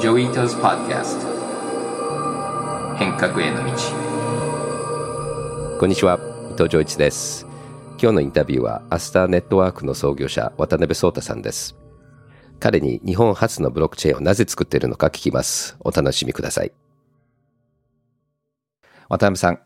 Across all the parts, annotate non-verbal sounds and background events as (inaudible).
Joi Ito's Podcast 変革への道。こんにちは。伊藤穰一です。今日のインタビューはアスターネットワークの創業者渡辺創太さんです。彼に日本発のブロックチェーンをなぜ作っているのか聞きます。お楽しみください。渡辺さん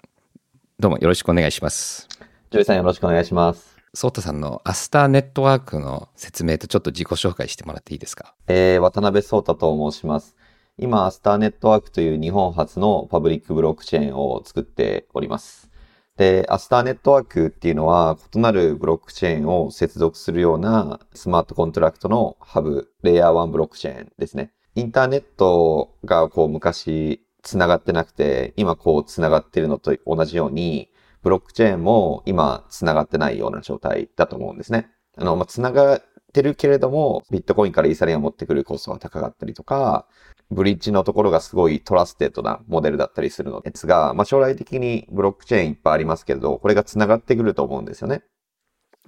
どうもよろしくお願いします。ジョイさんよろしくお願いします。創太さんのアスターネットワークの説明とちょっと自己紹介してもらっていいですか？えー、渡辺創太と申します。今、アスターネットワークという日本発のパブリックブロックチェーンを作っております。で、アスターネットワークっていうのは異なるブロックチェーンを接続するようなスマートコントラクトのハブ、レイヤー1ブロックチェーンですね。インターネットがこう昔繋がってなくて、今こう繋がってるのと同じように、ブロックチェーンも今繋がってないような状態だと思うんですね。あの、まあ、繋がってるけれども、ビットコインからイーサリアム持ってくるコストが高かったりとか、ブリッジのところがすごい trusted なモデルだったりするのですが、まあ、将来的にブロックチェーンいっぱいありますけれど、これが繋がってくると思うんですよね。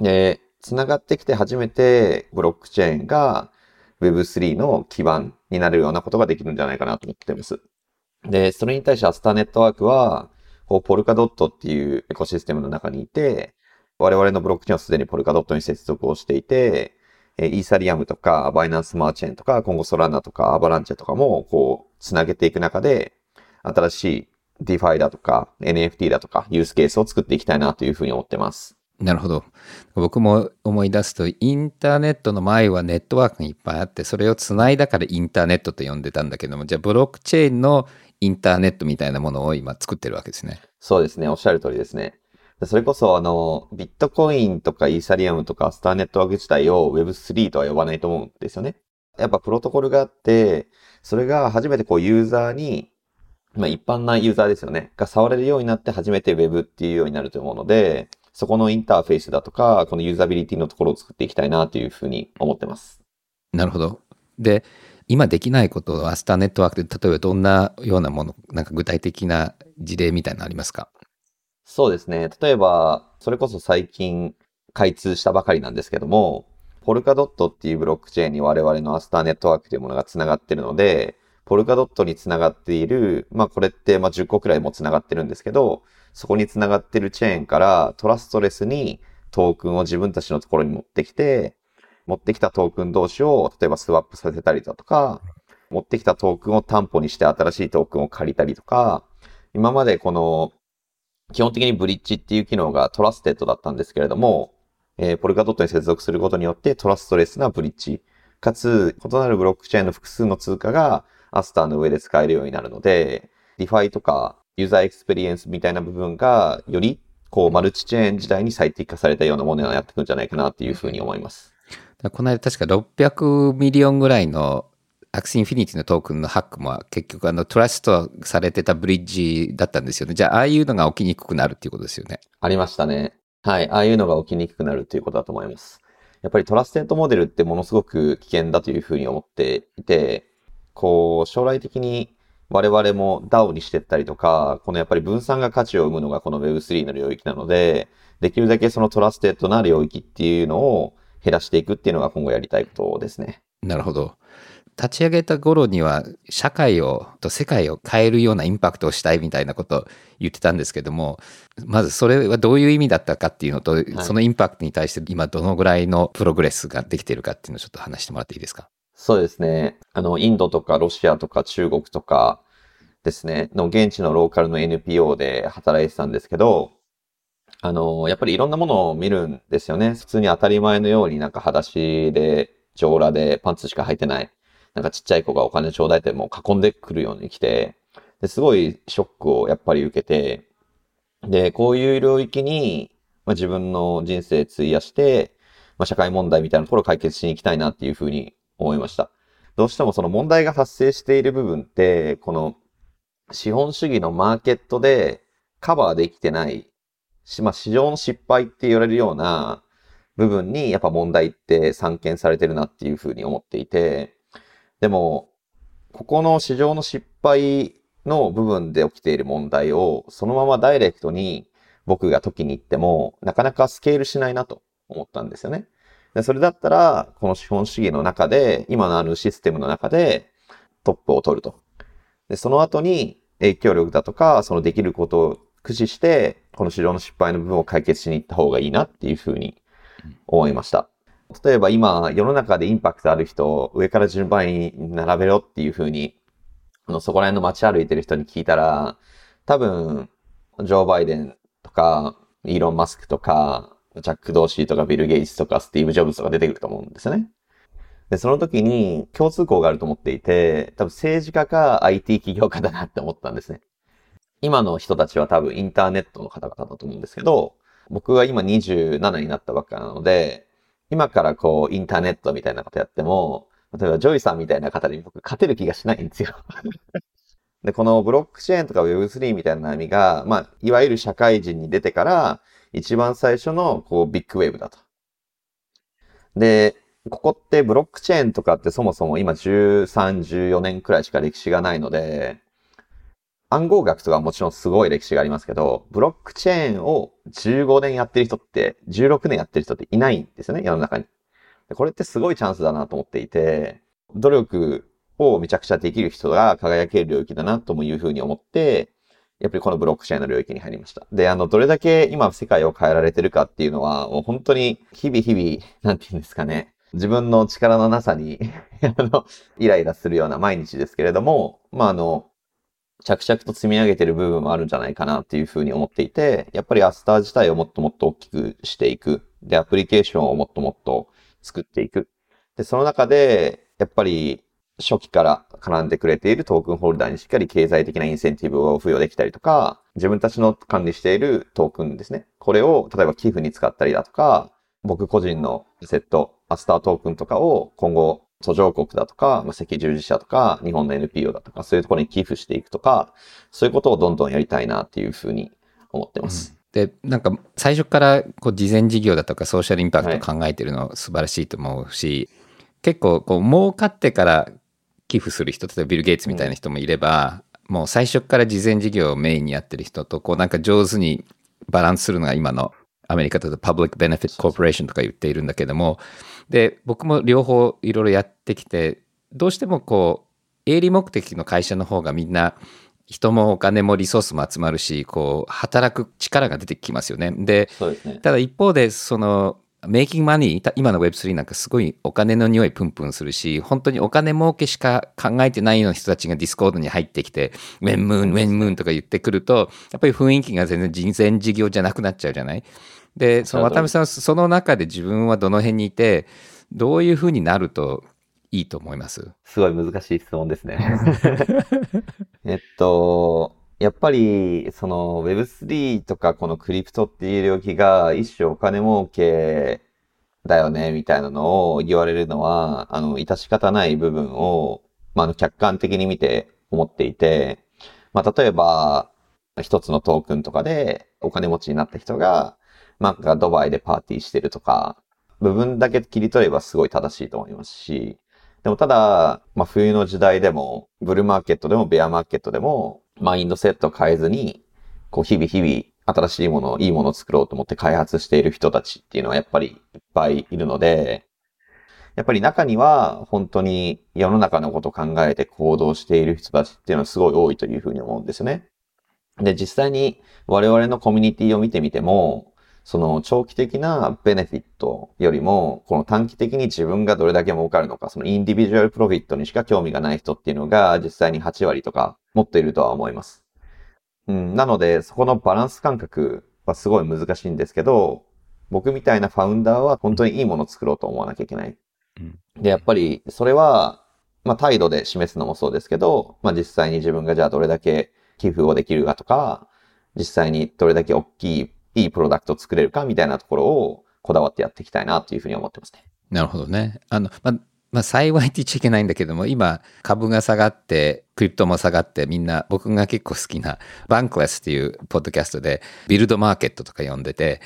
で、繋がってきて初めてブロックチェーンが Web3 の基盤になるようなことができるんじゃないかなと思っています。で、それに対してアスターネットワークは、こう、ポルカドットっていうエコシステムの中にいて、我々のブロックチェーンはすでにポルカドットに接続をしていて、えイーサリアムとか、バイナンスマーチェーンとか、今後ソランナとか、アバランチェとかも、こう、つなげていく中で、新しい DeFi だとか、NFT だとか、ユースケースを作っていきたいなというふうに思ってます。なるほど。僕も思い出すと、インターネットの前はネットワークがいっぱいあって、それをつないだからインターネットと呼んでたんだけども、じゃあブロックチェーンのインターネットみたいなものを今作ってるわけですね。そうですね。おっしゃる通りですね。それこそ、あの、ビットコインとかイーサリアムとかスターネットワーク自体を Web3 とは呼ばないと思うんですよね。やっぱプロトコルがあって、それが初めてこうユーザーに、まあ一般なユーザーですよね。が触れるようになって初めて Web っていうようになると思うので、そこのインターフェースだとか、このユーザビリティのところを作っていきたいなというふうに思ってます。なるほど。で、今できないことをアスターネットワークで、例えばどんなようなもの、なんか具体的な事例みたいなのありますか？そうですね。例えば、それこそ最近開通したばかりなんですけども、ポルカドットっていうブロックチェーンに我々のアスターネットワークというものが繋がってるので、ポルカドットに繋がっている、まあこれってまあ10個くらいも繋がってるんですけど、そこに繋がってるチェーンからトラストレスにトークンを自分たちのところに持ってきて、持ってきたトークン同士を例えばスワップさせたりだとか、持ってきたトークンを担保にして新しいトークンを借りたりとか、今までこの基本的にブリッジっていう機能が trusted だったんですけれども、えー、ポルカドットに接続することによって trustless なブリッジ、かつ異なるブロックチェーンの複数の通貨がアスターの上で使えるようになるので、DeFi とかユーザーエクスペリエンスみたいな部分がよりこうマルチチェーン時代に最適化されたようなものをやっていくんじゃないかなっていうふうに思います。この間確か600 million ぐらいのアクシインフィニティのトークンのハックも結局あの trust されてたブリッジだったんですよね。じゃあああいうのが起きにくくなるっていうことですよね。ありましたね。はい。ああいうのが起きにくくなるということだと思います。やっぱり trusted モデルってものすごく危険だというふうに思っていて、こう、将来的に我々も DAO にしてったりとか、このやっぱり分散が価値を生むのがこの Web3 の領域なので、できるだけその trusted な領域っていうのを減らしていくっていうのが今後やりたいことですね。なるほど。立ち上げた頃には社会をと世界を変えるようなインパクトをしたいみたいなことを言ってたんですけどもまずそれはどういう意味だったかっていうのと、はい、そのインパクトに対して今どのぐらいのプログレスができているかっていうのをちょっと話してもらっていいですか？そうですね。あの、インドとかロシアとか中国とかですね、の現地のローカルの NPO で働いてたんですけど、あの、やっぱりいろんなものを見るんですよね。普通に当たり前のようになんか裸足で、上裸でパンツしか履いてない。なんかちっちゃい子がお金ちょうだいってもう囲んでくるように来て、ですごいショックをやっぱり受けて、で、こういう領域に、まあ、自分の人生費やして、まあ、社会問題みたいなところを解決しに行きたいなっていうふうに思いました。どうしてもその問題が発生している部分って、この資本主義のマーケットでカバーできてない、しま、市場の失敗って言われるような部分にやっぱ問題って散見されてるなっていうふうに思っていて、でも、ここの市場の失敗の部分で起きている問題をそのままダイレクトに僕が解きに行ってもなかなかスケールしないなと思ったんですよね。でそれだったら、この資本主義の中で、今のあるシステムの中で、トップを取ると。で、その後に影響力だとか、そのできること駆使して、この市場の失敗の部分を解決しに行った方がいいなっていうふうに思いました。例えば今、世の中でインパクトある人を上から順番に並べろっていうふうに、あの、そこら辺の街歩いてる人に聞いたら、多分、ジョー・バイデンとか、イーロン・マスクとか、ジャック・ドーシーとかビル・ゲイツとかスティーブ・ジョブズとか出てくると思うんですよね。で、その時に共通項があると思っていて、多分政治家か IT 起業家だなって思ったんですね。今の人たちは多分インターネットの方々だと思うんですけど、僕は今27になったばっかなので、今からこうインターネットみたいなことやっても、例えばジョイさんみたいな方に僕勝てる気がしないんですよ。(laughs) で、このブロックチェーンとか Web3 みたいな波が、まあ、いわゆる社会人に出てから、一番最初のこうビッグウェーブだと。で、ここってブロックチェーンとかってそもそも今13、14年くらいしか歴史がないので、暗号学とかもちろんすごい歴史がありますけど、ブロックチェーンを15年やってる人って、16年やってる人っていないんですよね、世の中に。これってすごいチャンスだなと思っていて、努力をめちゃくちゃできる人が輝ける領域だなともいうふうに思って、やっぱりこのブロックチェーンの領域に入りました。で、あの、どれだけ今世界を変えられてるかっていうのは、もう本当に日々日々、なんて言うんですかね、自分の力のなさに (laughs) あの、イライラするような毎日ですけれども、まあ、あの、着々と積み上げてる部分もあるんじゃないかなっていうふうに思っていて、やっぱりアスター自体をもっともっと大きくしていく。で、アプリケーションをもっともっと作っていく。で、その中で、やっぱり初期から絡んでくれているトークンホルダーにしっかり経済的なインセンティブを付与できたりとか、自分たちの管理しているトークンですね。これを例えば寄付に使ったりだとか、僕個人のセット、アスタートークンとかを今後途上国だとか、まあ、赤十字社とか、日本の NPO だとか、そういうところに寄付していくとか、そういうことをどんどんやりたいなっていうふうに思ってます。で、なんか最初からこう事前事業だとかソーシャルインパクトを考えてるの素晴らしいと思うし、結構こう儲かってから寄付する人、例えばビル・ゲイツみたいな人もいれば、もう最初から事前事業をメインにやってる人と、こうなんか上手にバランスするのが今のアメリカだと public benefit corporation とか言っているんだけども、で、僕も両方いろいろやってきて、どうしてもこう、営利目的の会社の方がみんな人もお金もリソースも集まるし、こう、働く力が出てきますよね。で、ね。ただ一方で、その、 making money、今の Web3 なんかすごいお金の匂いプンプンするし、本当にお金儲けしか考えてないような人たちがディスコードに入ってきて、ウェンムーン、ウェンムーンとか言ってくると、やっぱり雰囲気が全然人前事業じゃなくなっちゃうじゃない？で、その渡辺さんはその中で自分はどの辺にいて、どういうふうになるといいと思います？すごい難しい質問ですね。(laughs) えっと、やっぱり、その Web3 とかこのクリプトっていう領域が一種お金儲けだよね、みたいなのを言われるのは、あの、致し方ない部分を、まあ、客観的に見て思っていて、まあ、例えば、一つのトークンとかでお金持ちになった人が、なんかドバイでパーティーしてるとか、部分だけ切り取ればすごい正しいと思いますし、でもただ、まあ、冬の時代でも、ブルーマーケットでもベアマーケットでも、マインドセット変えずに、こう日々日々新しいもの、いいものを作ろうと思って開発している人たちっていうのはやっぱりいっぱいいるので、やっぱり中には本当に世の中のことを考えて行動している人たちっていうのはすごい多いというふうに思うんですよね。で、実際に我々のコミュニティを見てみても、その長期的なベネフィットよりも、この短期的に自分がどれだけ儲かるのか、そのインディビジュアルプロフィットにしか興味がない人っていうのが実際に8割とか持っているとは思います。うん、なので、そこのバランス感覚はすごい難しいんですけど、僕みたいなファウンダーは本当にいいものを作ろうと思わなきゃいけない。うんで、やっぱりそれは、まあ態度で示すのもそうですけど、まあ実際に自分がじゃあどれだけ寄付をできるかとか、実際にどれだけ大きい、いいプロダクトを作れるかみたいなところをこだわってやっていきたいなというふうに思ってますね。なるほどね。あの、ま、まあ、幸いって言っちゃいけないんだけども、今、株が下がって、クリプトも下がって、みんな、僕が結構好きな、バンクレスっていうポッドキャストで、ビルドマーケットとか呼んでて、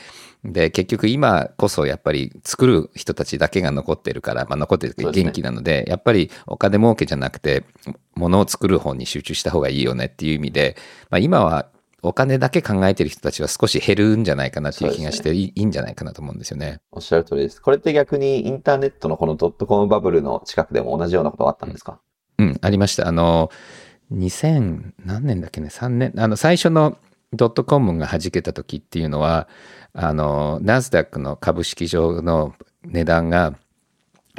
で、結局今こそやっぱり作る人たちだけが残ってるから、まあ残ってる元気なので、やっぱりお金儲けじゃなくて、物を作る方に集中した方がいいよねっていう意味で、まあ今はお金だけ考えてる人たちは少し減るんじゃないかなっていう気がして、いいいいんじゃないかなと思うんですよね。おっしゃる通りです。これって逆にインターネットのこのドットコムバブルの近くでも同じようなことがあったんですか、うん、ありました。あの、2000何年だっけね、3年、あの、最初のドットコムが弾けた時っていうのは、あの、ナスダックの株式上の値段が、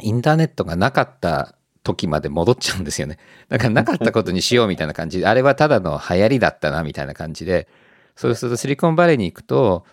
インターネットがなかった時まで戻っちゃうんですよね。(laughs) だからなかったことにしようみたいな感じで、(laughs) あれはただの流行りだったなみたいな感じで、そうするとシリコンバレーに行くと、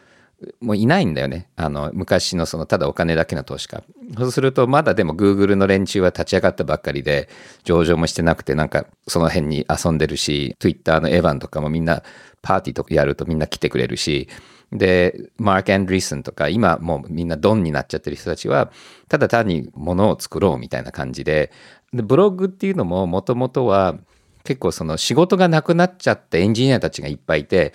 もういないんだよね。あの、昔のその、ただお金だけの投資家。そうすると、まだでも Google の連中は立ち上がったばっかりで、上場もしてなくて、なんかその辺に遊んでるし、Twitter のエヴァンとかもみんなパーティーとかやるとみんな来てくれるし、で、マーク・アンドリーソンとか、今もうみんなドンになっちゃってる人たちは、ただ単に物を作ろうみたいな感じで、でブログっていうのももともとは結構その仕事がなくなっちゃったエンジニアたちがいっぱいいて、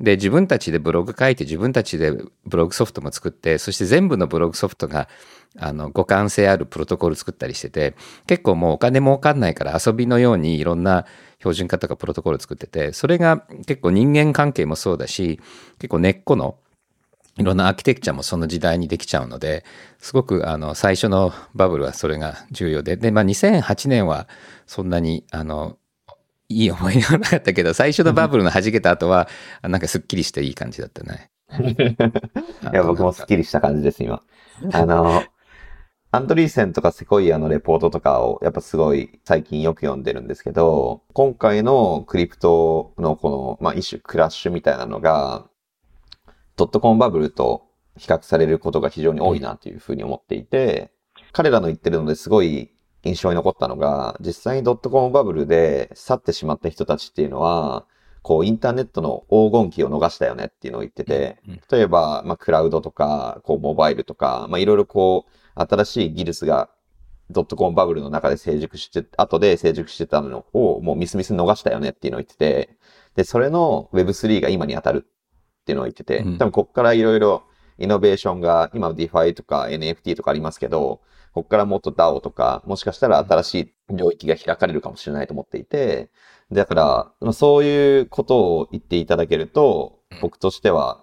で、自分たちでブログ書いて、自分たちでブログソフトも作って、そして全部のブログソフトが、あの、互換性あるプロトコル作ったりしてて、結構もうお金儲かんないから遊びのようにいろんな標準化とかプロトコル作ってて、それが結構人間関係もそうだし、結構根っこのいろんなアーキテクチャもその時代にできちゃうので、すごくあの最初のバブルはそれが重要で、で、まあ2008年はそんなにあのいい思い出はなかったけど、最初のバブルの弾けた後は、なんかすっきりしていい感じだったね。(laughs) いや、僕もスッキリした感じです、今。(laughs) あの、アンドリーセンとかセコイアのレポートとかをやっぱすごい最近よく読んでるんですけど、今回のクリプトのこの、まあ一種クラッシュみたいなのが、ドットコムバブルと比較されることが非常に多いなというふうに思っていて、彼らの言ってるのですごい印象に残ったのが、実際にドットコムバブルで去ってしまった人たちっていうのは、こう、インターネットの黄金期を逃したよねっていうのを言ってて、例えば、まあ、クラウドとか、こう、モバイルとか、まあ、いろいろこう、新しい技術がドットコムバブルの中で成熟して、後で成熟してたのをもうミスミス逃したよねっていうのを言ってて、で、それの Web3 が今に当たるっていうのを言ってて、うん。多分こっからいろいろイノベーションが、今 DeFi とか NFT とかありますけど、こっからもっと DAO とか、もしかしたら新しい領域が開かれるかもしれないと思っていて、だから、まあそういうことを言っていただけるとうん、僕としては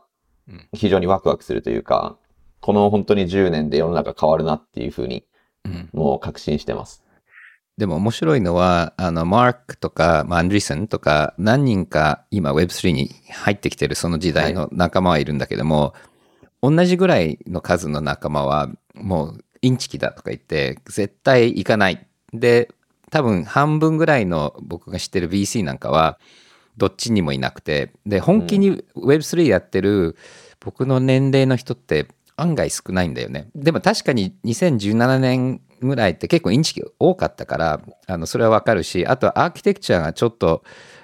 うん。非常にワクワクするというか、この本当に10年で世の中変わるなっていうふうに、うん。もう確信してます。でも面白いのは、あの、マークとか、まあアンドリーソンとか、何人か今 Web3 に入ってきてるその時代の仲間はいるんだけども、同じぐらいの数の仲間は、もうインチキだとか言って、絶対行かない。で、多分半分ぐらいの僕が知ってる VC なんかは、どっちにもいなくて、で、本気に Web3 やってる僕の年齢の人って案外少ないんだよね。でも確かに2017年ぐらいって結構インチキ多かったから、あの、それはわかるし、あとはアーキテクチャがちょっと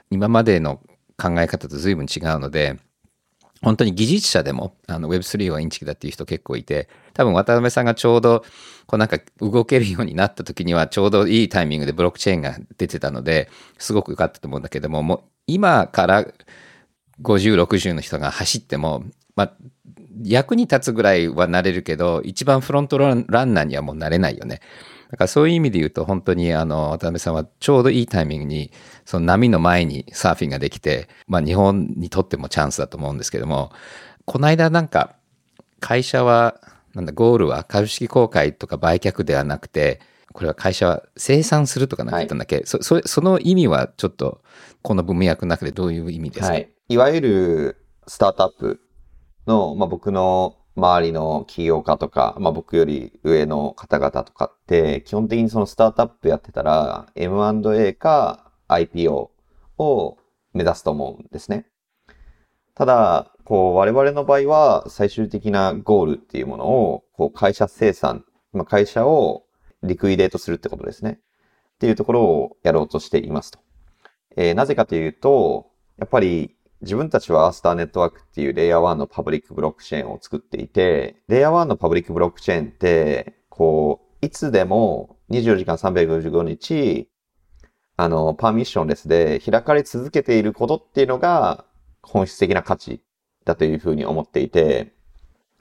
今までの考え方と随分違うので、本当に技術者でもあの Web3 はインチキだっていう人結構いて、多分渡辺さんがちょうどこうなんか動けるようになった時にはちょうどいいタイミングでブロックチェーンが出てたので、すごく良かったと思うんだけども、もう今から50、60の人が走っても、まあ、役に立つぐらいはなれるけど、一番フロントランランナーにはもうなれないよね。だからそういう意味で言うと本当にあの渡辺さんはちょうどいいタイミングにその波の前にサーフィンができて、まあ日本にとってもチャンスだと思うんですけども、この間なんか会社は、なんだ、ゴールは株式公開とか売却ではなくて、これは会社は生産するとかなんか言ったんだっけ、そそその意味はちょっとこの文脈の中でどういう意味ですか、はい。いわゆるスタートアップの、まあ、僕の周りの起業家とか、まあ、僕より上の方々とかって、基本的にそのスタートアップやってたら、M&A か IPO を目指すと思うんですね。ただ、こう、我々の場合は最終的なゴールっていうものを、こう、会社生産、まあ、会社をリクイデートするってことですね。っていうところをやろうとしていますと。えーなぜかというと、やっぱり自分たちはアースターネットワークっていうレイヤー1のパブリックブロックチェーンを作っていて、レイヤー1のパブリックブロックチェーンって、こう、いつでも24時間355日、あの、パーミッションレスで開かれ続けていることっていうのが本質的な価値だというふうに思っていて、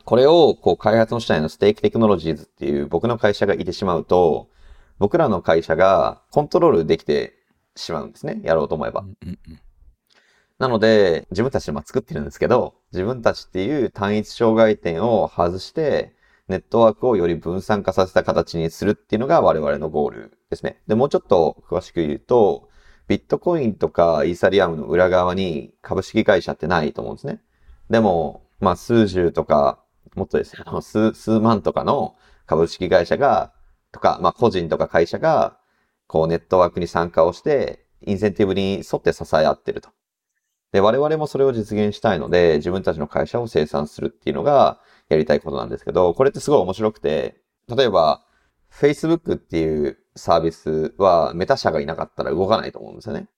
これをこう開発の主体のステーキテクノロジーズっていう僕の会社がいてしまうと、僕らの会社がコントロールできてしまうんですね。やろうと思えば。なので、自分たちでま作ってるんですけど、自分たちっていう単一障害点を外して、ネットワークをより分散化させた形にするっていうのが我々のゴールですね。で、もうちょっと詳しく言うと、ビットコインとかイーサリアムの裏側に株式会社ってないと思うんですね。でも、まあ数十とか、もっとですね、数、数万とかの株式会社が、とか、まあ個人とか会社が、こうネットワークに参加をして、インセンティブに沿って支え合ってると。で、我々もそれを実現したいので、自分たちの会社を生産するっていうのがやりたいことなんですけど、これってすごい面白くて、例えば、Facebook っていうサービスはメタ社がいなかったら動かないと思うんですよね。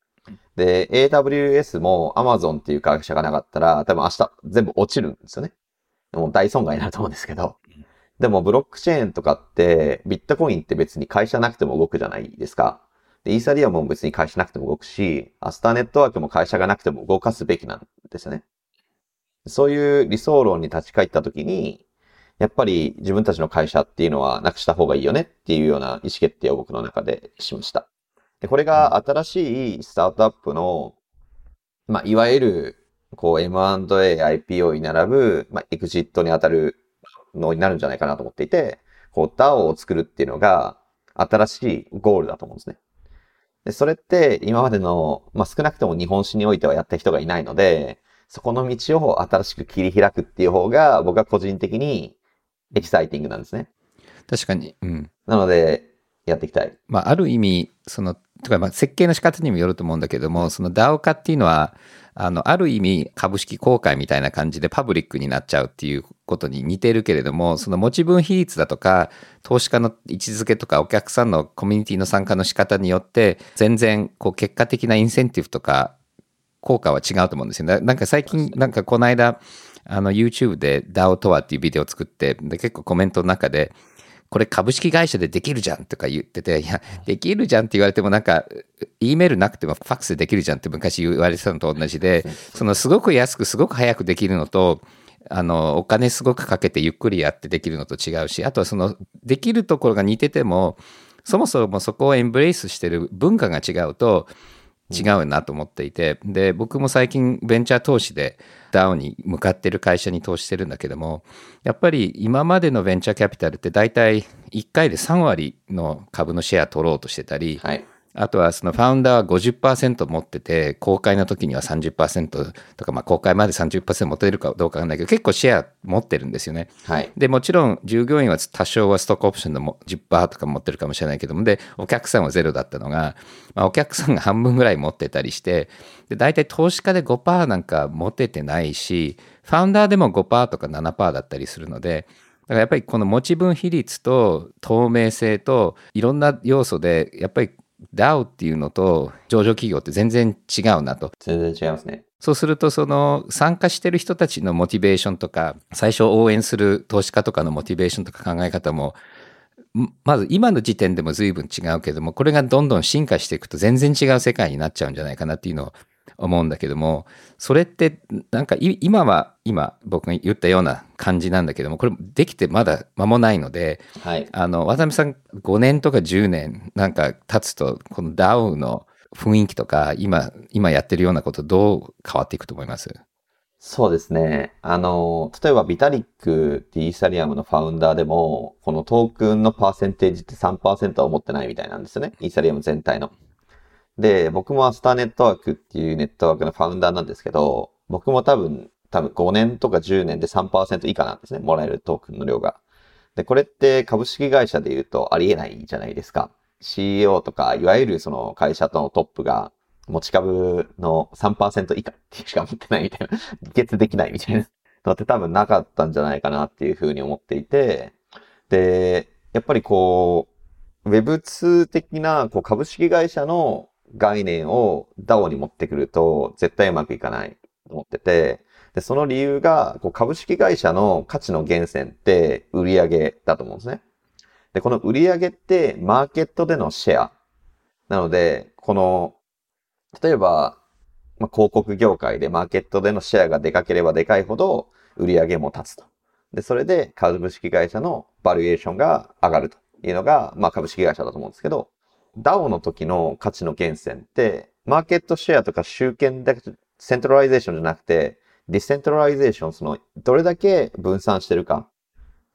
で、AWS も Amazon っていう会社がなかったら、多分明日全部落ちるんですよね。もう大損害になると思うんですけど。でもブロックチェーンとかって、ビットコインって別に会社なくても動くじゃないですか。で、イーサリアムも別に会社なくても動くし、アスターネットワークも会社がなくても動かすべきなんですよね。そういう理想論に立ち返った時に、やっぱり自分たちの会社っていうのはなくした方がいいよねっていうような意思決定を僕の中でしました。で、これが新しいスタートアップの、まあ、いわゆる、こう M&A、IPO に並ぶ、まあ、エクジットに当たるのになるんじゃないかなと思っていて、こう DAO を作るっていうのが新しいゴールだと思うんですね。で、それって今までの、まあ、少なくとも日本史においてはやった人がいないので、そこの道を新しく切り開くっていう方が僕は個人的にエキサイティングなんですね。確かに。うん。なので、やっていきたい。まあ、ある意味、その、とかまあ設計の仕方にもよると思うんだけども、その DAO 化っていうのは、あの、ある意味株式公開みたいな感じでパブリックになっちゃうっていうことに似てるけれども、その持ち分比率だとか、投資家の位置づけとか、お客さんのコミュニティの参加の仕方によって、全然、こう、結果的なインセンティブとか、効果は違うと思うんですよね。なんか最近、なんかこの間、あの YouTube で DAO とはっていうビデオを作って、で結構コメントの中で、これ株式会社でできるじゃんとか言ってて、いや、できるじゃんって言われてもなんか、E メールなくてもファックスでできるじゃんって昔言われてたのと同じで、そのすごく安くすごく早くできるのと、あの、お金すごくかけてゆっくりやってできるのと違うし、あとはその、できるところが似てても、そもそもそこをエンブレイスしてる文化が違うと、違うなと思っていて、で、僕も最近ベンチャー投資で DAO に向かってる会社に投資してるんだけども、やっぱり今までのベンチャーキャピタルって大体1回で3割の株のシェア取ろうとしてたり、はい。あとはそのファウンダーは50%持ってて、公開の時には30%とか、まあ公開まで30%持てるかどうかわかんないけど、結構シェア持ってるんですよね。はい。で、もちろん従業員は多少はストックオプションでも10%とか持ってるかもしれないけども、で、お客さんはゼロだったのが、まあお客さんが半分ぐらい持ってたりして、で、大体投資家で5%なんか持ててないし、ファウンダーでも5%とか7%だったりするので、だからやっぱりこの持ち分比率と透明性といろんな要素でやっぱり DAO っていうのと上場企業って全然違うなと。全然違いますね。そうすると、その参加してる人たちのモチベーションとか、最初応援する投資家とかのモチベーションとか考え方も、まず今の時点でも随分違うけども、これがどんどん進化していくと全然違う世界になっちゃうんじゃないかなっていうのを思うんだけどもそれってなんか今は今僕が言ったような感じなんだけどもこれできてまだ間もないので、はい、あの渡辺さん5年とか10年なんか経つとこの DAO の雰囲気とか今今やってるようなことどう変わっていくと思います？そうですね。あの、例えばビタリックってイーサリアムのファウンダーでも、このトークンのパーセンテージって3%は持ってないみたいなんですよね。イーサリアム全体の。で、僕もアスターネットワークっていうネットワークのファウンダーなんですけど、僕も多分、多分5年とか10年で3%以下なんですね。もらえるトークンの量が。で、これって株式会社で言うとありえないじゃないですか。CEO とか、いわゆるその会社とのトップが持ち株の3%以下しか持ってないみたいな、議決できないみたいなのって多分なかったんじゃないかなっていうふうに思っていて、で、やっぱりこう、Web2 的なこう株式会社の概念を DAO に持ってくると絶対うまくいかないと思ってて、で、その理由が、こう株式会社の価値の源泉って売上だと思うんですね。で、この売上ってマーケットでのシェア。なので、この、例えば、まあ、広告業界でマーケットでのシェアがでかければでかいほど売上も立つと。で、それで株式会社のバリュエーションが上がるというのが、まあ株式会社だと思うんですけど、DAO の時の価値の源泉って、マーケットシェアとか集権だけ、 centralization じゃなくて、 decentralization、その、どれだけ分散してるか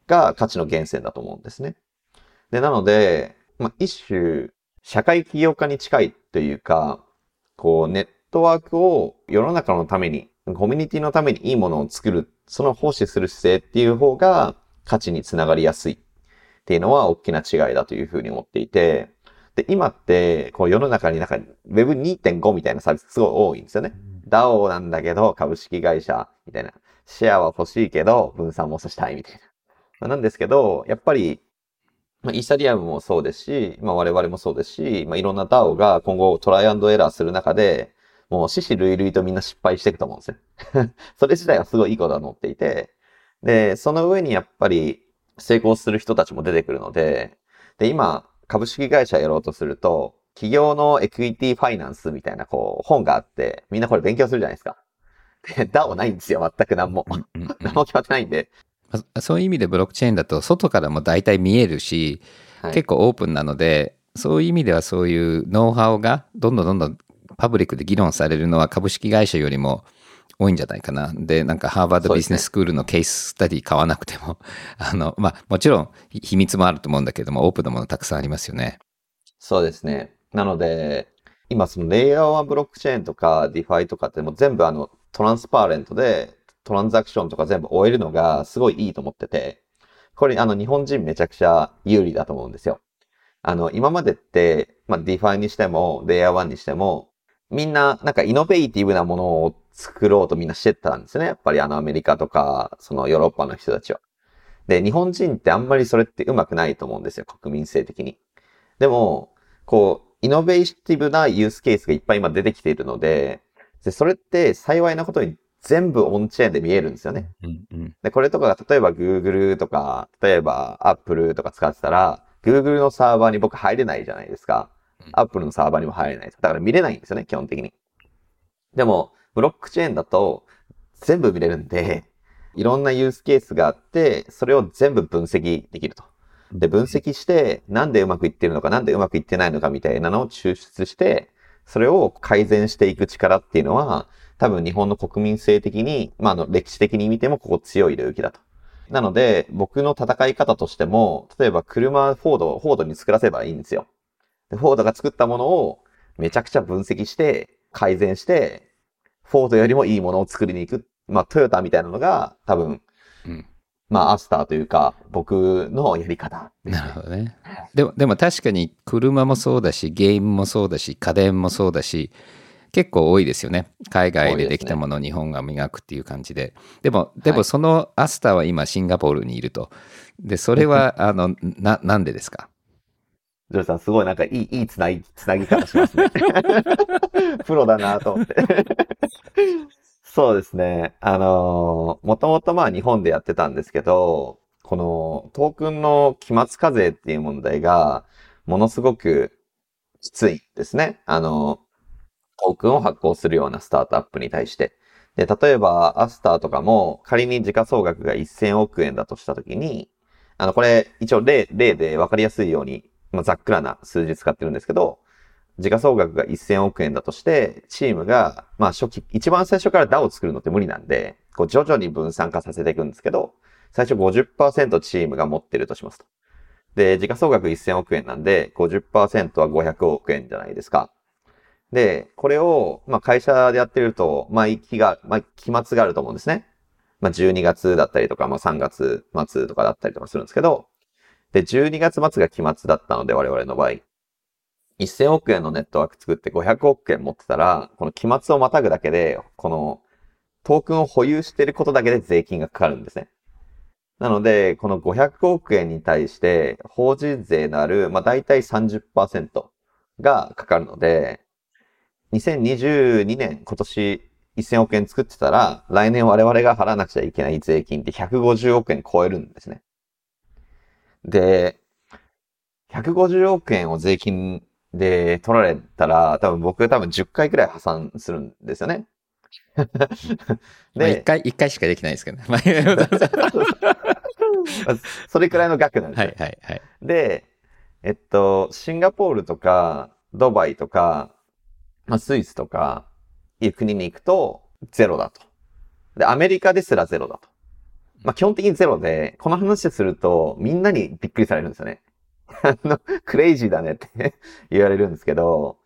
が価値の源泉だと思うんですね。で、なので、まあ、一種、社会起業家に近いというか、こう、ネットワークを世の中のために、コミュニティのためにいいものを作る、その奉仕する姿勢っていう方が価値につながりやすいっていうのは大きな違いだというふうに思っていて、で、今って、こう世の中になんか Web2.5 みたいなサービスすごい多いんですよね。DAO なんだけど株式会社みたいな。シェアは欲しいけど分散もさしたいみたいな。なんですけど、やっぱり、まあ、イーサリアムもそうですし、まあ我々もそうですし、まあいろんな DAO が今後トライアンドエラーする中で、もう死屍累々とみんな失敗していくと思うんですよ。(laughs) それ自体はすごいいいことだと思っていて、で、その上にやっぱり成功する人たちも出てくるので、で、今、株式会社やろうとすると、企業のエクイティファイナンスみたいなこう本があって、みんなこれ勉強するじゃないですか。で、DAO ないんですよ、全く何も。(laughs) 何も決まってないんで。そういう意味でブロックチェーンだと外からも大体見えるし、はい、結構オープンなので、そういう意味ではそういうノウハウがどんどんどんどんパブリックで議論されるのは株式会社よりも多いんじゃないかな。で、なんかハーバードビジネススクールのケーススタディ買わなくても、(laughs) あの、まあ、もちろん秘密もあると思うんだけども、オープンなものたくさんありますよね。そうですね。なので、今そのレイヤー1ブロックチェーンとか DeFi とかってもう全部あの transparent でトランザクションとか全部追えるのがすごいいいと思ってて、これあの日本人めちゃくちゃ有利だと思うんですよ。あの今までって、まあ DeFi にしてもレイヤー1にしてもみんななんかイノベーティブなものを作ろうとみんなしてたんですね。やっぱりあのアメリカとかそのヨーロッパの人たちは。で、日本人ってあんまりそれってうまくないと思うんですよ。国民性的に。でも、こう、イノベーティブなユースケースがいっぱい今出てきているので、でそれって幸いなことに全部オンチェーンで見えるんですよね。うんうん、でこれとかが例えば Google とか、例えば Apple とか使ってたら、Google のサーバーに僕入れないじゃないですか。Apple のサーバーにも入れない。だから見れないんですよね、基本的に。でも、ブロックチェーンだと全部見れるんで、いろんなユースケースがあって、それを全部分析できると。で、分析して、なんでうまくいってるのか、なんでうまくいってないのかみたいなのを抽出して、それを改善していく力っていうのは、多分日本の国民性的に、まあ、あの、歴史的に見てもここ強い領域だと。なので、僕の戦い方としても、例えば車、フォード、フォードに作らせばいいんですよ。で、フォードが作ったものをめちゃくちゃ分析して、改善して、フォードよりもいいものを作りに行く。まあ、トヨタみたいなのが多分、うん、まあ、アスターというか、僕のやり方、ね、なるほどね。でも、でも確かに車もそうだし、ゲームもそうだし、家電もそうだし、結構多いですよね。海外でできたものを日本が磨くっていう感じで。でも、でもそのアスターは今シンガポールにいると。で、それは、(laughs) あの、な、なんでですか？ジョーさん、すごいなんかいい、いいつなぎ、つなぎ方しますね。(laughs) プロだなと思って。そうですね。あのー、もともとまあ日本でやってたんですけど、このトークンの期末課税っていう問題が、ものすごくきついですね。あの、トークンを発行するようなスタートアップに対して。で、例えば、アスターとかも、仮に時価総額が1000億円だとしたときに、あの、これ、一応例、例で分かりやすいように、まあ、ざっくらな数字使ってるんですけど、時価総額が1000億円だとして、チームが、まあ初期、一番最初から DAO を作るのって無理なんで、こう徐々に分散化させていくんですけど、最初50%チームが持ってるとしますと。で、時価総額1000億円なんで、50%は500億円じゃないですか。で、これを、まあ会社でやってると、まあ期が、まあ期末があると思うんですね。まあ12月だったりとか、まあ3月末とかだったりとかするんですけど、で、12月末が期末だったので、我々の場合。1000億円のネットワーク作って500億円持ってたら、この期末をまたぐだけで、このトークンを保有していることだけで税金がかかるんですね。なので、この500億円に対して法人税のある、まあ大体30%がかかるので、2022年今年1000億円作ってたら、来年我々が払わなくちゃいけない税金って150億円超えるんですね。で、150億円を税金で、取られたら、多分僕多分10回くらい破産するんですよね。(laughs) で、1回、一回しかできないですけどね。(laughs) それくらいの額なんですよ。はいはいはい。で、えっと、シンガポールとか、ドバイとか、まあ、スイスとか、いう国に行くと、ゼロだと。で、アメリカですらゼロだと。まあ基本的にゼロで、この話するとみんなにびっくりされるんですよね。(laughs) あの、クレイジーだねって (laughs) 言われるんですけど、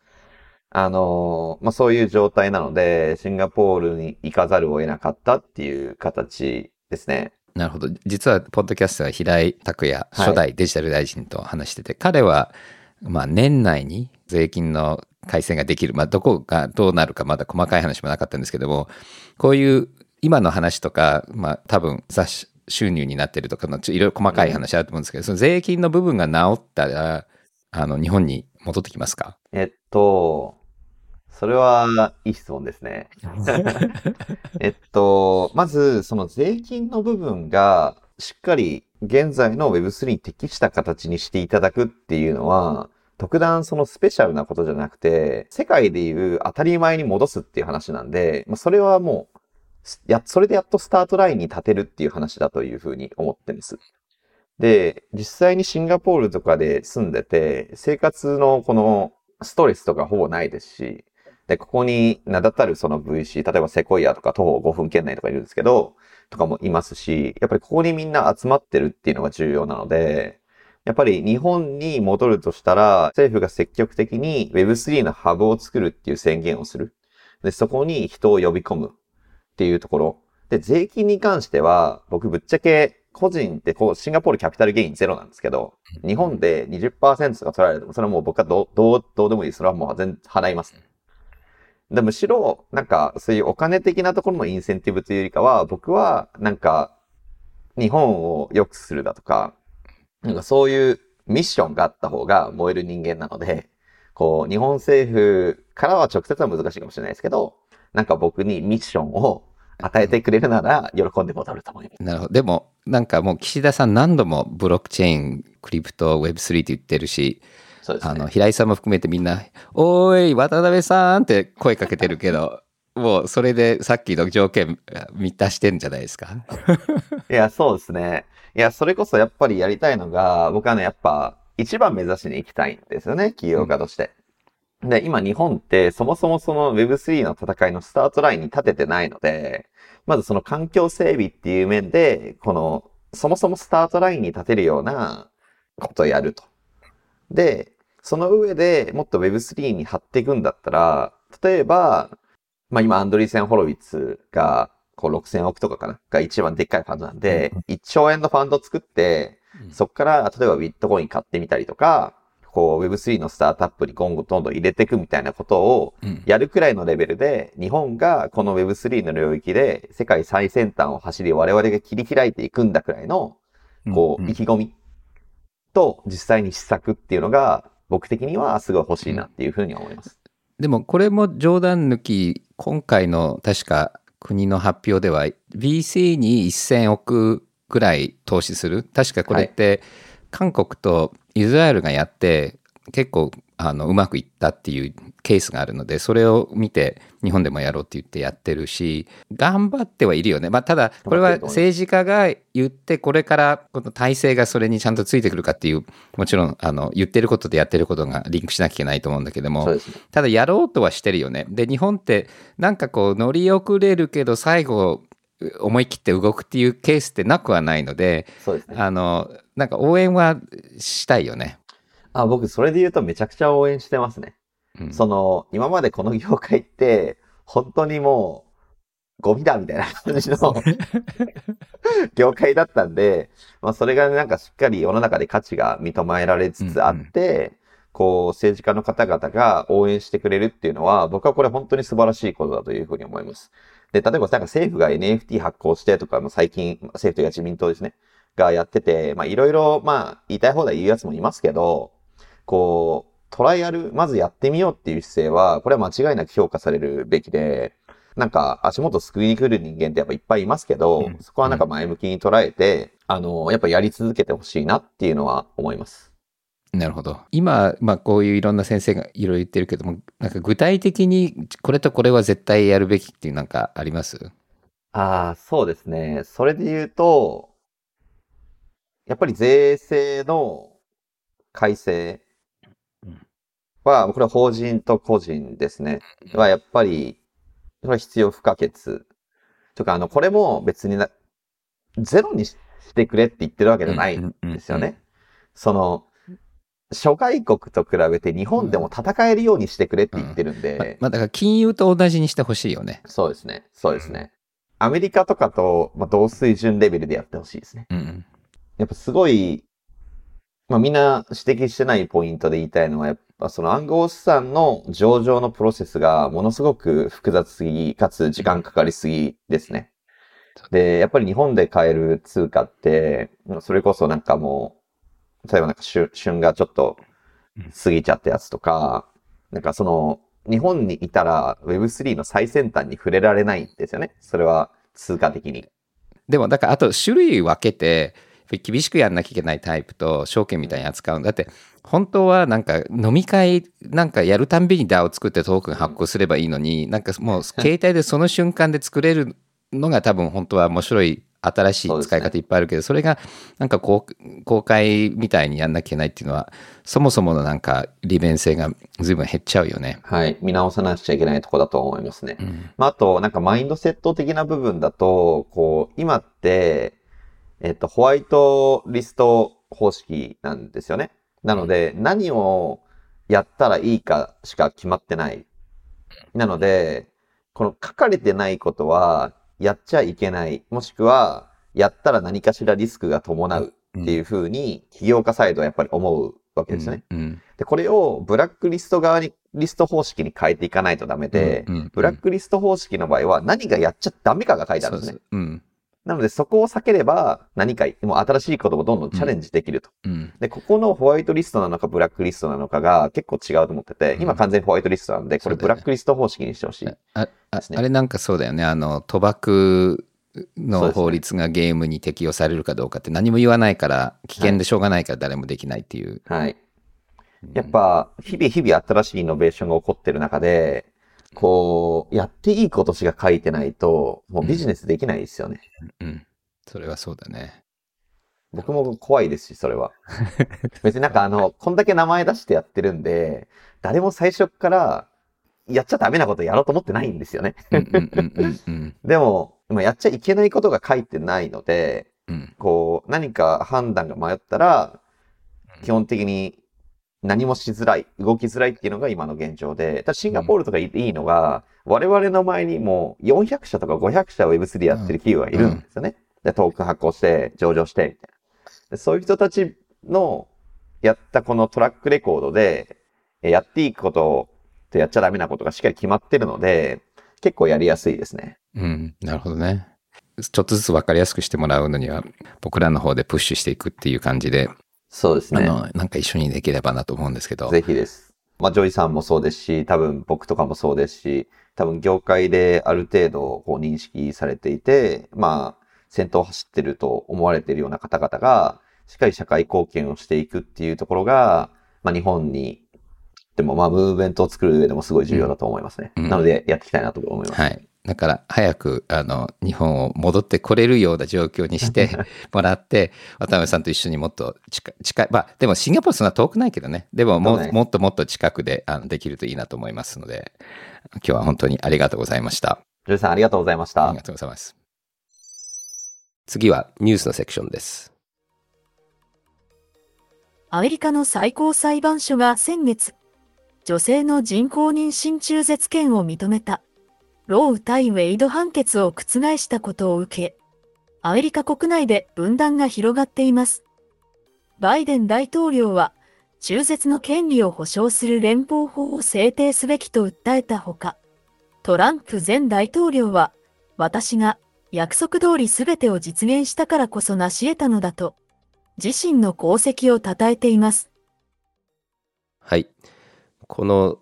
あの、まあそういう状態なので、シンガポールに行かざるを得なかったっていう形ですね。なるほど。実は、ポッドキャストは平井拓也、初代デジタル大臣と話してて、彼は、まあ、年内に税金の改正ができる。まあ、どこがどうなるかまだ細かい話もなかったんですけども、こういう今の話とか、まあ、多分雑収入になってるとかの、いろいろ細かい話あると思うんですけど、その税金の部分が治ったら、あの、日本に戻ってきますか？えっと、それはいい質問ですね。(laughs) えっと、まず、その税金の部分がしっかり現在の Web3 に適した形にしていただくっていうのは、特段そのスペシャルなことじゃなくて、世界でいう当たり前に戻すっていう話なんで、まあ、それはもう、や、それでやっとスタートラインに立てるっていう話だというふうに思ってるんです。で、実際にシンガポールとかで住んでて、生活のこのストレスとかほぼないですし、で、ここに名だたるその VC、例えばセコイアとか徒歩5分圏内とかいるんですけど、とかもいますし、やっぱりここにみんな集まってるっていうのが重要なので、やっぱり日本に戻るとしたら、政府が積極的に Web3 のハブを作るっていう宣言をする。で、そこに人を呼び込むっていうところ。で、税金に関しては、僕ぶっちゃけ個人ってこう、シンガポールキャピタルゲインゼロなんですけど、日本で20%とか取られても、それはもう僕はどう、どう、どうでもいい。それはもう全然払います。で、むしろ、なんか、そういうお金的なところのインセンティブというよりかは、僕は、なんか、日本を良くするだとか、なんかそういうミッションがあった方が燃える人間なので、こう、日本政府からは直接は難しいかもしれないですけど、なんか僕にミッションを与えてくれるなら喜んで戻ると思います。なるほど。でも、なんかもう岸田さん何度もブロックチェーン、クリプト、Web3 って言ってるし、そうですね。あの、平井さんも含めてみんな、おーい、渡辺さんって声かけてるけど、(laughs) もうそれでさっきの条件満たしてんじゃないですか？(laughs) いや、そうですね。いや、それこそやっぱりやりたいのが、僕はね、やっぱ一番目指しに行きたいんですよね、企業家として。うん、で、今日本ってそもそもその Web3 の戦いのスタートラインに立ててないので、まずその環境整備っていう面で、この、そもそもスタートラインに立てるようなことをやると。で、その上でもっと Web3 に貼っていくんだったら、例えば、まあ今アンドリーセン・ホロウィッツが、こう6000億とかかな？が一番でっかいファンドなんで、1兆円のファンド作って、そこから例えばビットコイン買ってみたりとか、こう Web3 のスタートアップに今後どんどん入れていくみたいなことをやるくらいのレベルで、日本がこの Web3 の領域で世界最先端を走り我々が切り開いていくんだくらいの、こう、意気込みと実際に施策っていうのが僕的にはすごい欲しいなっていうふうに思います。でもこれも冗談抜き、今回の確か国の発表では BC に1000億ぐらい投資する。確かこれって韓国とイスラエルがやって結構あのうまくいったっていうケースがあるのでそれを見て日本でもやろうって言ってやってるし頑張ってはいるよね、まあ、ただこれは政治家が言ってこれからこの体制がそれにちゃんとついてくるかっていうもちろんあの言ってることとやってることがリンクしなきゃいけないと思うんだけども、ね、ただやろうとはしてるよね。で日本ってなんかこう乗り遅れるけど最後思い切って動くっていうケースってなくはないので、そうですね。あの、なんか応援はしたいよね。あ、僕、それで言うとめちゃくちゃ応援してますね。うん、その、今までこの業界って、本当にもう、ゴミだみたいな感じの (laughs) 業界だったんで、まあそれがなんかしっかり世の中で価値が認められつつあって、うんうん、こう政治家の方々が応援してくれるっていうのは、僕はこれ本当に素晴らしいことだというふうに思います。で、例えばなんか政府が NFT 発行してとか、も最近、政府というか自民党ですね、がやってて、まあいろいろ、まあ言いたい放題言うやつもいますけど、こう、トライアル、まずやってみようっていう姿勢は、これは間違いなく評価されるべきで、なんか足元救いに来る人間ってやっぱいっぱいいますけど、うん、そこはなんか前向きに捉えて、うん、あの、やっぱやり続けてほしいなっていうのは思います。なるほど。今、まあ、こういういろんな先生がいろいろ言ってるけども、なんか具体的にこれとこれは絶対やるべきっていうなんかあります？ああ、そうですね。それで言うと、やっぱり税制の改正は、これは法人と個人ですね。はやっぱり、これは必要不可欠。とか、あの、これも別にな、ゼロにしてくれって言ってるわけじゃないんですよね。その、諸外国と比べて日本でも戦えるようにしてくれって言ってるんで、ままあ、だから金融と同じにしてほしいよね。そうですね。そうですね。アメリカとかと、まあ、同水準レベルでやってほしいですね。うん。やっぱすごい、まあみんな指摘してないポイントで言いたいのは、やっぱその暗号資産の上場のプロセスがものすごく複雑すぎ、かつ時間かかりすぎですね。で、やっぱり日本で買える通貨って、それこそなんかもう、例えばなんか旬旬がちょっと過ぎちゃったやつとか、なんかその、日本にいたら Web3 の最先端に触れられないんですよね。それは通貨的に。でも、だから、あと種類分けて、厳しくやんなきゃいけないタイプと証券みたいに扱うんだって本当はなんか飲み会なんかやるたんびに DAO を作ってトークン発行すればいいのになんかもう携帯でその瞬間で作れるのが多分本当は面白い新しい使い方いっぱいあるけどそれがなんか公公開みたいにやんなきゃいけないっていうのはそもそものなんか利便性が随分減っちゃうよね。はい。見直さなくちゃいけないとこだと思いますね。まあ、あと、なんかマインドセット的な部分だと、こう、今って、えっと、ホワイトリスト方式なんですよね。なので、何をやったらいいかしか決まってない。なので、この書かれてないことは、やっちゃいけない。もしくは、やったら何かしらリスクが伴うっていうふうに、起業家サイドはやっぱり思うわけですよね。うんうんで、これをブラックリスト側に、リスト方式に変えていかないとダメで、うんうんブラックリスト方式の場合は何がやっちゃダメかが書いてあるんですね。うんなのでそこを避ければ何か、もう新しいことをどんどんチャレンジできると。うん。で、ここのホワイトリストなのかブラックリストなのかが結構違うと思ってて、うん。今完全にホワイトリストなんで、これブラックリスト方式にしてほしい。ああですね。あれなんかそうだよね。あの賭博の法律がゲームに適用されるかどうかって何も言わないから危険でしょうがないから誰もできないっていう、はい。やっぱ、日々日々新しいイノベーションが起こってる中で、こう、やっていいことしか書いてないと、もうビジネスできないですよね。うん、それはそうだね。僕も怖いですし、それは。(laughs) 別になんかあの、こんだけ名前出してやってるんで、誰も最初から、やっちゃダメなことやろうと思ってないんですよね。うんうんうんうんうん (laughs) でも、今やっちゃいけないことが書いてないので、うん。こう、何か判断が迷ったら、基本的に何もしづらい、動きづらいっていうのが今の現状で、ただシンガポールとかいいのが、我々の前にも400社とか500社 Web3 やってる企業がいるんですよね。で、トークン発行して、上場して、みたいな。でそういう人たちのやったこのトラックレコードで、えやっていいこととやっちゃダメなことがしっかり決まってるので、結構やりやすいですね。うんなるほどねちょっとずつ分かりやすくしてもらうのには僕らの方でプッシュしていくっていう感じで、そうですね。あのなんか一緒にできればなと思うんですけどぜひです。まあ、ジョイさんもそうですし、多分僕とかもそうですし、多分業界である程度こう認識されていて、まあ、先頭を走ってると思われているような方々が、しっかり社会貢献をしていくっていうところが、まあ、日本に、でもまあ、ムーブメントを作る上でもすごい重要だと思いますね。うんなので、やっていきたいなと思います。はい。だから早くあの日本を戻ってこれるような状況にして (laughs) もらって渡辺さんと一緒にもっと近近いまあでもシンガポールそんな遠くないけどね。でももね。もっともっと近くであのできるといいなと思いますので今日は本当にありがとうございました。ジさんありがとうございました。あり。がとうございます。次はニュースのセクションです。アメリカの最高裁判所が先月、女性の人工妊娠中絶権を認めた、ロー対ウェイド判決を覆したことを受け、アメリカ国内で分断が広がっています。バイデン大統領は、中絶の権利を保障する連邦法を制定すべきと訴えたほか、トランプ前大統領は、私が約束通り全てを実現したからこそ成し得たのだと、自身の功績を称えています。はい。この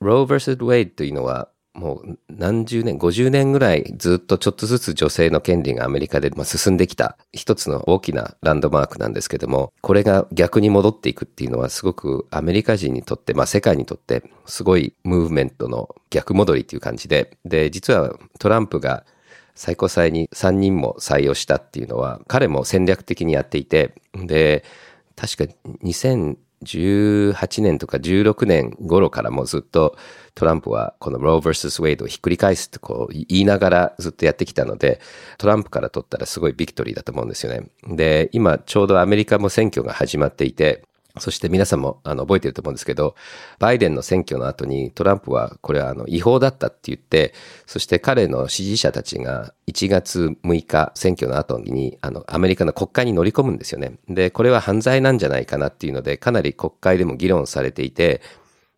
Roe vs. Wade というのはもう何十年、50年ぐらいずっとちょっとずつ女性の権利がアメリカで進んできた一つの大きなランドマークなんですけども、これが逆に戻っていくっていうのはすごくアメリカ人にとって、まあ世界にとってすごいムーブメントの逆戻りっていう感じで、で、実はトランプが最高裁に3人も採用したっていうのは彼も戦略的にやっていてで確か2000 2018年とか16年頃からもずっとトランプはこのロー vs ウェイドをひっくり返すってこう言いながらずっとやってきたので、トランプから取ったらすごいビクトリーだと思うんですよね。で、今ちょうどアメリカも選挙が始まっていて、そして皆さんもあの覚えてると思うんですけど、バイデンの選挙の後にトランプはこれはあの違法だったって言って、そして彼の支持者たちが1月6日選挙の後にあのアメリカの国会に乗り込むんですよね。で、これは犯罪なんじゃないかなっていうので、かなり国会でも議論されていて、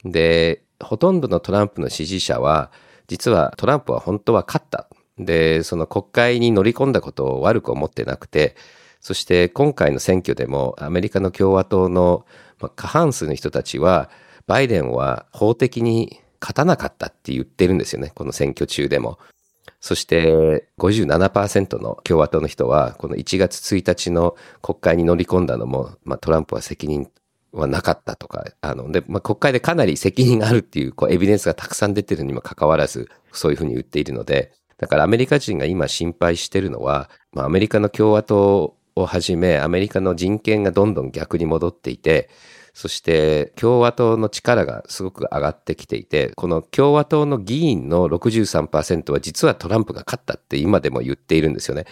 で、ほとんどのトランプの支持者は、実はトランプは本当は勝った。で、その国会に乗り込んだことを悪く思ってなくて、そして今回の選挙でもアメリカの共和党の過半数の人たちは、バイデンは法的に勝たなかったって言ってるんですよね。この選挙中でも。そして57%の共和党の人は、この1月1日の国会に乗り込んだのも、まあ、トランプは責任はなかったとか、あの、で、まあ、国会でかなり責任があるっていう、こう、エビデンスがたくさん出てるにもかかわらず、そういうふうに言っているので、だからアメリカ人が今心配してるのは、まあ、アメリカの共和党をはじめ、アメリカの人権がどんどん逆に戻っていて、そして共和党の力がすごく上がってきていて、この共和党の議員の63%は実はトランプが勝ったって今でも言っているんですよね。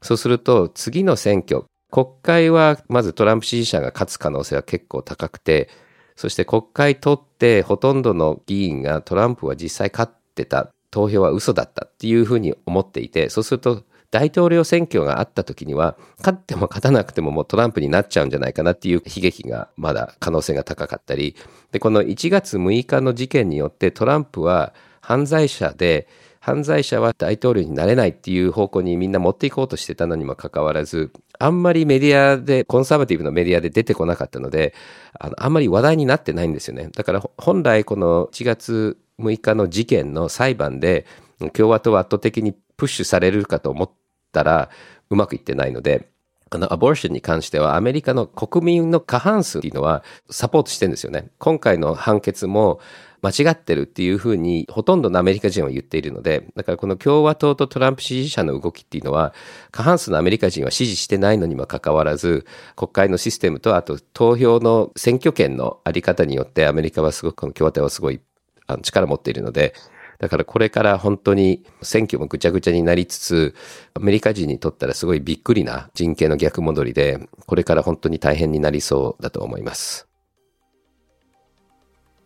そうすると次の選挙、国会はまずトランプ支持者が勝つ可能性は結構高くて、そして国会取ってほとんどの議員がトランプは実際勝ってた、投票は嘘だったっていうふうに思っていて、そうすると大統領選挙があった時には、勝っても勝たなくてももうトランプになっちゃうんじゃないかなっていう悲劇がまだ可能性が高かったり、で、この1月6日の事件によってトランプは犯罪者で、犯罪者は大統領になれないっていう方向にみんな持っていこうとしてたのにもかかわらず、あんまりメディアで、コンサバティブのメディアで出てこなかったので、あのあんまり話題になってないんですよね。だから本来この1月6日の事件の裁判で、共和党は圧倒的にプッシュされるかと思ったらうまくいってないので、あの、アボーションに関してはアメリカの国民の過半数っていうのはサポートしてるんですよね。今回の判決も間違ってるっていうふうにほとんどのアメリカ人は言っているので、だからこの共和党とトランプ支持者の動きっていうのは過半数のアメリカ人は支持してないのにもかかわらず、国会のシステムとあと投票の選挙権のあり方によってアメリカはすごく、この共和党はすごいあの力を持っているので、だからこれから本当に選挙もぐちゃぐちゃになりつつ、アメリカ人にとったらすごいびっくりな人権の逆戻りで、これから本当に大変になりそうだと思います。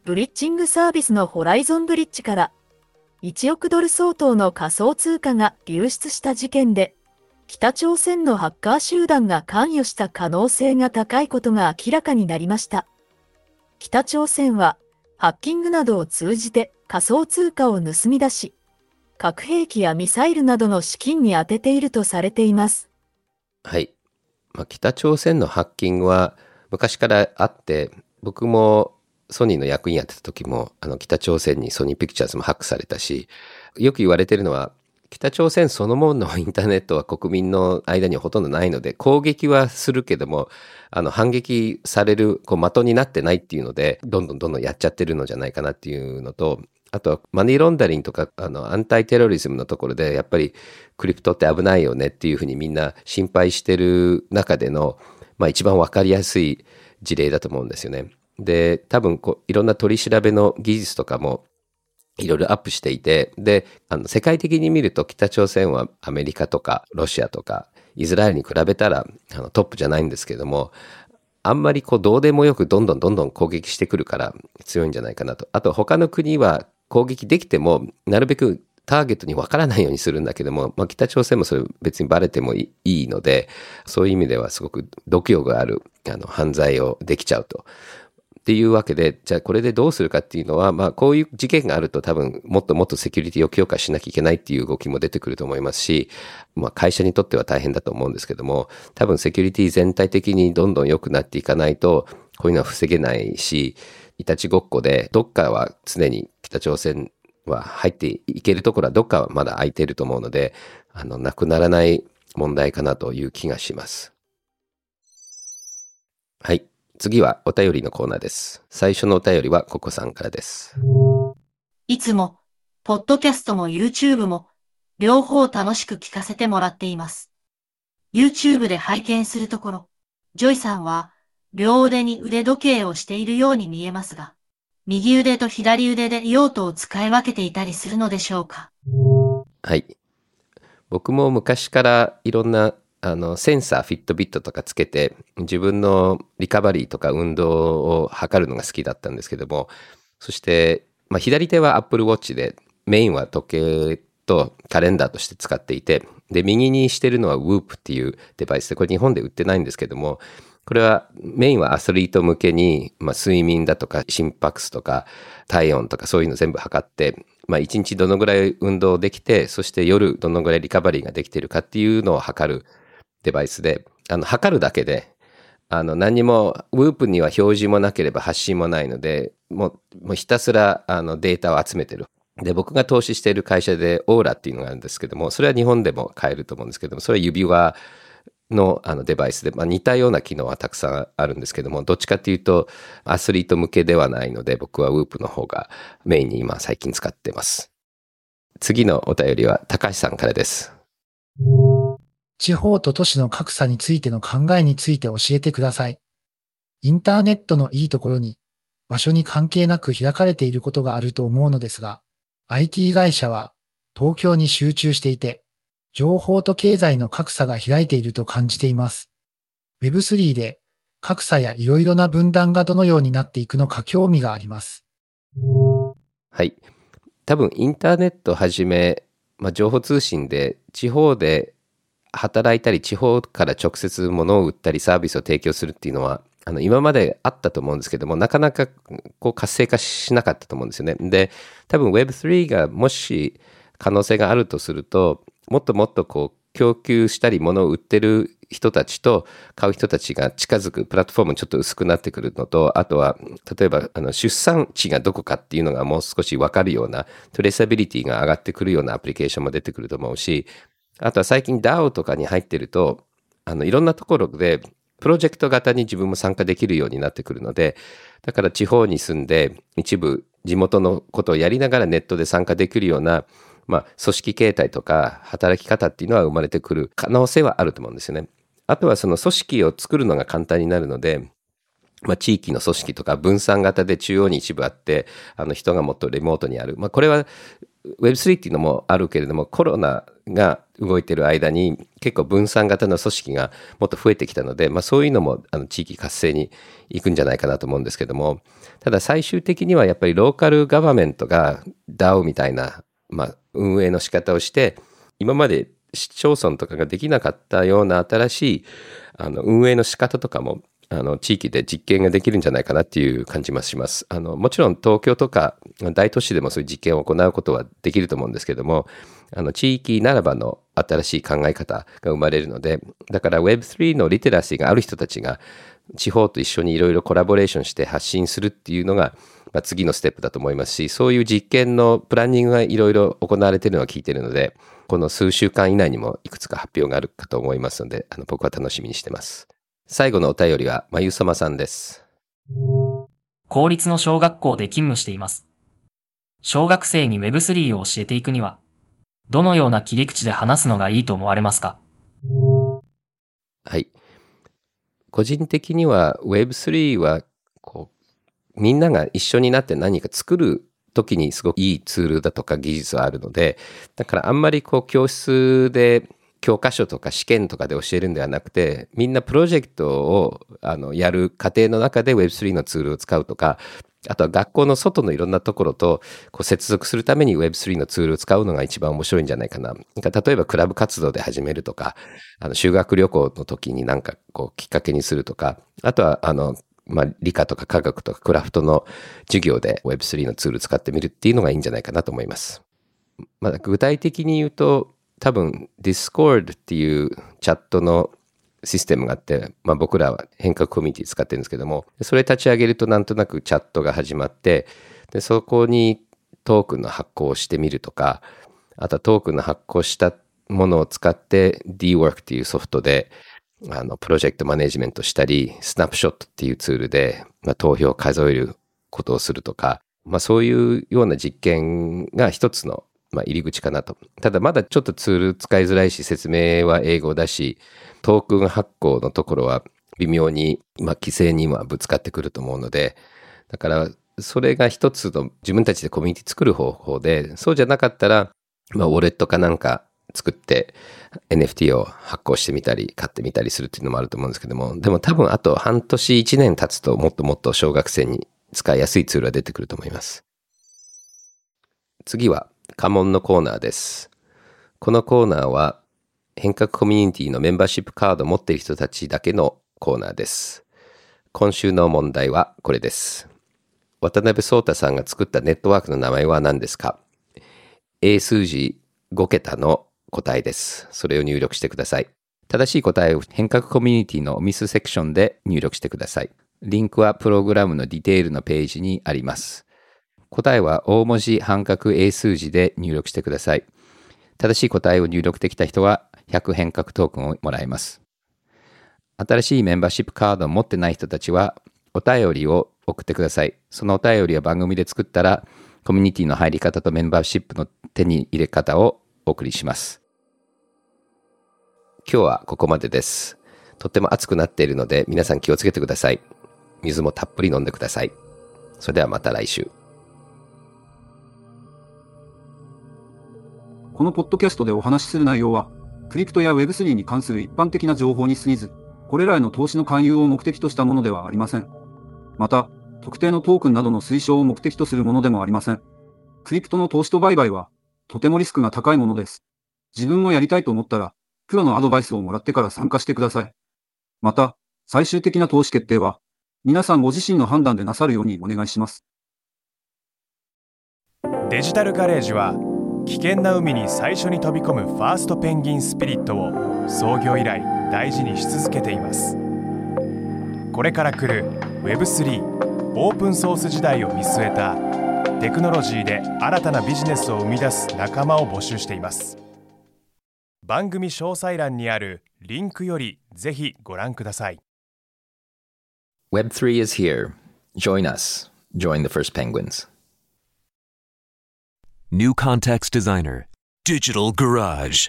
ブリッジングサービスのホライゾンブリッジから1億ドル相当の仮想通貨が流出した事件で、北朝鮮のハッカー集団が関与した可能性が高いことが明らかになりました。北朝鮮はハッキングなどを通じて仮想通貨を盗み出し、核兵器やミサイルなどの資金に充てているとされています。はい。まあ、北朝鮮のハッキングは昔からあって、僕もソニーの役員やってた時も、あの北朝鮮にソニーピクチャーズもハックされたし、よく言われてるのは、北朝鮮そのもののインターネットは国民の間にはほとんどないので、攻撃はするけども、あの、反撃される、こう、的になってないっていうので、どんどんどんどんやっちゃってるのじゃないかなっていうのと、あとはマネーロンダリングとか、あの、アンタイテロリズムのところで、やっぱりクリプトって危ないよねっていうふうにみんな心配してる中での、まあ一番わかりやすい事例だと思うんですよね。で、多分こう、いろんな取り調べの技術とかも、いろいろアップしていて、で、あの、世界的に見ると北朝鮮はアメリカとかロシアとかイスラエルに比べたらあのトップじゃないんですけども、あんまりこうどうでもよくどんどんどんどん攻撃してくるから強いんじゃないかなと。あと他の国は攻撃できても、なるべくターゲットにわからないようにするんだけども、まあ、北朝鮮もそれ別にバレてもいいので、そういう意味ではすごく度胸があるあの犯罪をできちゃうと。っていうわけで、じゃあこれでどうするかっていうのは、まあこういう事件があると多分もっともっとセキュリティを強化しなきゃいけないっていう動きも出てくると思いますし、まあ会社にとっては大変だと思うんですけども、多分セキュリティ全体的にどんどん良くなっていかないと、こういうのは防げないし、いたちごっこで、どっかは常に北朝鮮は入っていけるところはどっかはまだ空いていると思うので、あの、なくならない問題かなという気がします。はい。次はお便りのコーナーです。最初のお便りはココさんからです。いつも、ポッドキャストも YouTube も、両方楽しく聞かせてもらっています。YouTube で拝見するところ、ジョイさんは、両腕に腕時計をしているように見えますが、右腕と左腕で用途を使い分けていたりするのでしょうか？はい。僕も昔からいろんなあのセンサー、フィットビットとかつけて自分のリカバリーとか運動を測るのが好きだったんですけども、そして、まあ、左手は Apple Watch でメインは時計とカレンダーとして使っていて、で、右にしてるのは Whoop っていうデバイスで、これ日本で売ってないんですけども、これはメインはアスリート向けに、まあ、睡眠だとか心拍数とか体温とかそういうの全部測って、まあ、1日どのぐらい運動できて、そして夜どのぐらいリカバリーができてるかっていうのを測るデバイスで、あの、測るだけで、あの、何にも、ウープには表示もなければ発信もないので、もう、もうひたすら、あの、データを集めてる。で、僕が投資している会社で、オーラっていうのがあるんですけども、それは日本でも買えると思うんですけども、それは指輪のあのデバイスで、まあ、似たような機能はたくさんあるんですけども、どっちかっていうと、アスリート向けではないので、僕はウープの方がメインに今最近使ってます。次のお便りは、高橋さんからです。地方と都市の格差についての考えについて教えてください。インターネットのいいところに、場所に関係なく開かれていることがあると思うのですが、IT 会社は東京に集中していて、情報と経済の格差が開いていると感じています。Web3 で格差やいろいろな分断がどのようになっていくのか興味があります。はい。多分インターネットはじめ、まあ、情報通信で地方で働いたり地方から直接物を売ったりサービスを提供するっていうのはあの今まであったと思うんですけどもなかなかこう活性化しなかったと思うんですよね。で多分 Web3 がもし可能性があるとするともっともっとこう供給したり物を売ってる人たちと買う人たちが近づくプラットフォームちょっと薄くなってくるのとあとは例えばあの出産地がどこかっていうのがもう少し分かるようなトレーサビリティが上がってくるようなアプリケーションも出てくると思うしあとは最近 DAO とかに入ってるとあのいろんなところでプロジェクト型に自分も参加できるようになってくるのでだから地方に住んで一部地元のことをやりながらネットで参加できるようなまあ、組織形態とか働き方っていうのは生まれてくる可能性はあると思うんですよね。あとはその組織を作るのが簡単になるので、まあ、地域の組織とか分散型で中央に一部あって、あの人がもっとリモートにある。まあ、これは Web3 っていうのもあるけれども、コロナが動いてる間に結構分散型の組織がもっと増えてきたので、まあ、そういうのもあの地域活性に行くんじゃないかなと思うんですけども、ただ最終的にはやっぱりローカルガバメントが DAO みたいな、まあ、運営の仕方をして、今まで市町村とかができなかったような新しいあの運営の仕方とかもあの地域で実験ができるんじゃないかなっていう感じもします。あのもちろん東京とか大都市でもそういう実験を行うことはできると思うんですけどもあの地域ならばの新しい考え方が生まれるのでだから Web3 のリテラシーがある人たちが地方と一緒にいろいろコラボレーションして発信するっていうのが、まあ、次のステップだと思いますしそういう実験のプランニングがいろいろ行われているのは聞いているのでこの数週間以内にもいくつか発表があるかと思いますのであの僕は楽しみにしてます。最後のお便りはまゆさまさんです。公立の小学校で勤務しています。小学生に Web3 を教えていくには、どのような切り口で話すのがいいと思われますか？はい。個人的には Web3 はこうみんなが一緒になって何か作る時にすごくいいツールだとか技術はあるのでだからあんまりこう教室で教科書とか試験とかで教えるんではなくてみんなプロジェクトをあのやる過程の中で Web3 のツールを使うとかあとは学校の外のいろんなところとこう接続するために Web3 のツールを使うのが一番面白いんじゃないかな。か例えばクラブ活動で始めるとか、あの修学旅行の時になんかこうきっかけにするとか、あとはあの、まあ、理科とか科学とかクラフトの授業で Web3 のツール使ってみるっていうのがいいんじゃないかなと思います。まあ、具体的に言うと、多分 Discord っていうチャットのシステムがあって、まあ、僕らは変革コミュニティ使ってるんですけども、それ立ち上げるとなんとなくチャットが始まって、でそこにトークンの発行をしてみるとか、あとはトークンの発行したものを使って DWork っていうソフトで、あの、プロジェクトマネジメントしたり、スナップショットっていうツールで、まあ、投票を数えることをするとか、まあ、そういうような実験が一つの、まあ、入り口かなと。ただまだちょっとツール使いづらいし、説明は英語だし、トークン発行のところは、微妙に、まあ、規制にはぶつかってくると思うので、だから、それが一つの自分たちでコミュニティ作る方法で、そうじゃなかったら、まあ、ウォレットかなんか作って NFT を発行してみたり、買ってみたりするっていうのもあると思うんですけども、でも多分あと半年1年経つともっともっと小学生に使いやすいツールが出てくると思います。次は家紋のコーナーです。このコーナーは変革コミュニティのメンバーシップカードを持っている人たちだけのコーナーです。今週の問題はこれです。渡辺聡太さんが作ったネットワークの名前は何ですか？英数字5桁の答えです。それを入力してください。正しい答えを変革コミュニティのミスセクションで入力してください。リンクはプログラムのディテールのページにあります。答えは大文字半角英数字で入力してください。正しい答えを入力できた人は100変革トークンをもらえます。新しいメンバーシップカードを持ってない人たちはお便りを送ってください。そのお便りは番組で作ったらコミュニティの入り方とメンバーシップの手に入れ方をお送りします。今日はここまでです。とっても暑くなっているので皆さん気をつけてください。水もたっぷり飲んでください。それではまた来週。このポッドキャストでお話しする内容は、クリプトや Web3 に関する一般的な情報に過ぎず、これらへの投資の勧誘を目的としたものではありません。また、特定のトークンなどの推奨を目的とするものでもありません。クリプトの投資と売買は、とてもリスクが高いものです。自分もやりたいと思ったら、プロのアドバイスをもらってから参加してください。また、最終的な投資決定は、皆さんご自身の判断でなさるようにお願いします。デジタルガレージは、危険な海に最初に飛び込むファーストペンギンスピリットを創業以来大事にし続けています。これから来る Web3 オープンソース時代を見据えたテクノロジーで新たなビジネスを生み出す仲間を募集しています番組詳細欄にあるリンクよりぜひご覧ください Web3 is here. Join us. Join the first penguins. New Context Designer Digital Garage